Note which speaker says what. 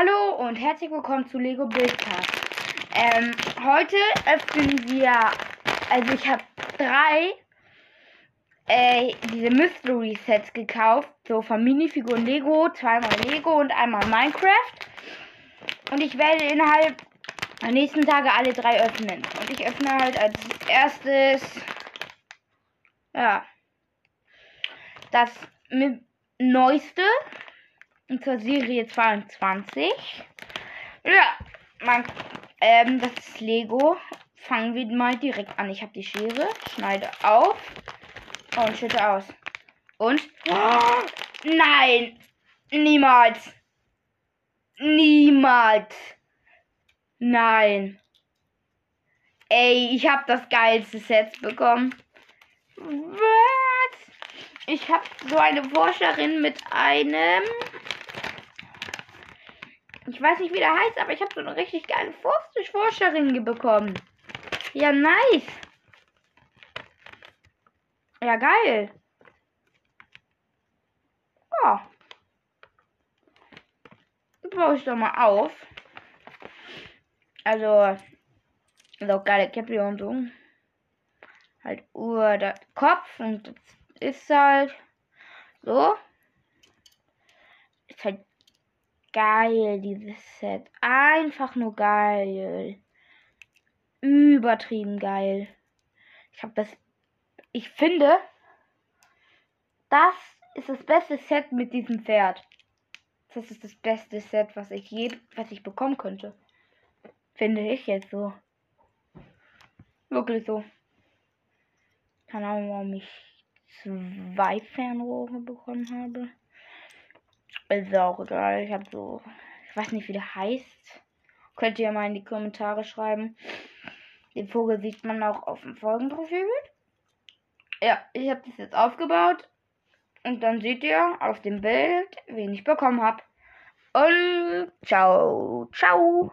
Speaker 1: Hallo und herzlich willkommen zu Lego Buildcast. Ähm, heute öffnen wir, also ich habe drei äh, diese Mystery Sets gekauft, so von Minifiguren Lego, zweimal Lego und einmal Minecraft. Und ich werde innerhalb der nächsten Tage alle drei öffnen. Und ich öffne halt als erstes, ja, das neueste zur Serie 22. Ja, man, ähm, das ist Lego. Fangen wir mal direkt an. Ich habe die Schere, schneide auf und schütte aus. Und? Oh, nein! Niemals! Niemals! Nein! Ey, ich habe das geilste Set bekommen. Was? Ich habe so eine Forscherin mit einem ich weiß nicht, wie der heißt, aber ich habe so eine richtig geile Forschering bekommen. Ja, nice. Ja, geil. Oh. Baue ich doch mal auf. Also, so geile Käppi und so. Halt Uhr, der Kopf und das ist halt so. Ist halt geil, dieses Set. Einfach nur geil. Übertrieben geil. Ich habe das. Ich finde, das ist das beste Set mit diesem Pferd. Das ist das beste Set, was ich je, was ich bekommen könnte. Finde ich jetzt so. Wirklich so. Keine Ahnung, warum ich zwei Fernrohre bekommen habe. Ist auch egal. Ich habe so. Ich weiß nicht, wie der heißt. Könnt ihr mal in die Kommentare schreiben. Den Vogel sieht man auch auf dem Folgenprofil. Ja, ich habe das jetzt aufgebaut. Und dann seht ihr auf dem Bild, wen ich bekommen habe. Und ciao, ciao.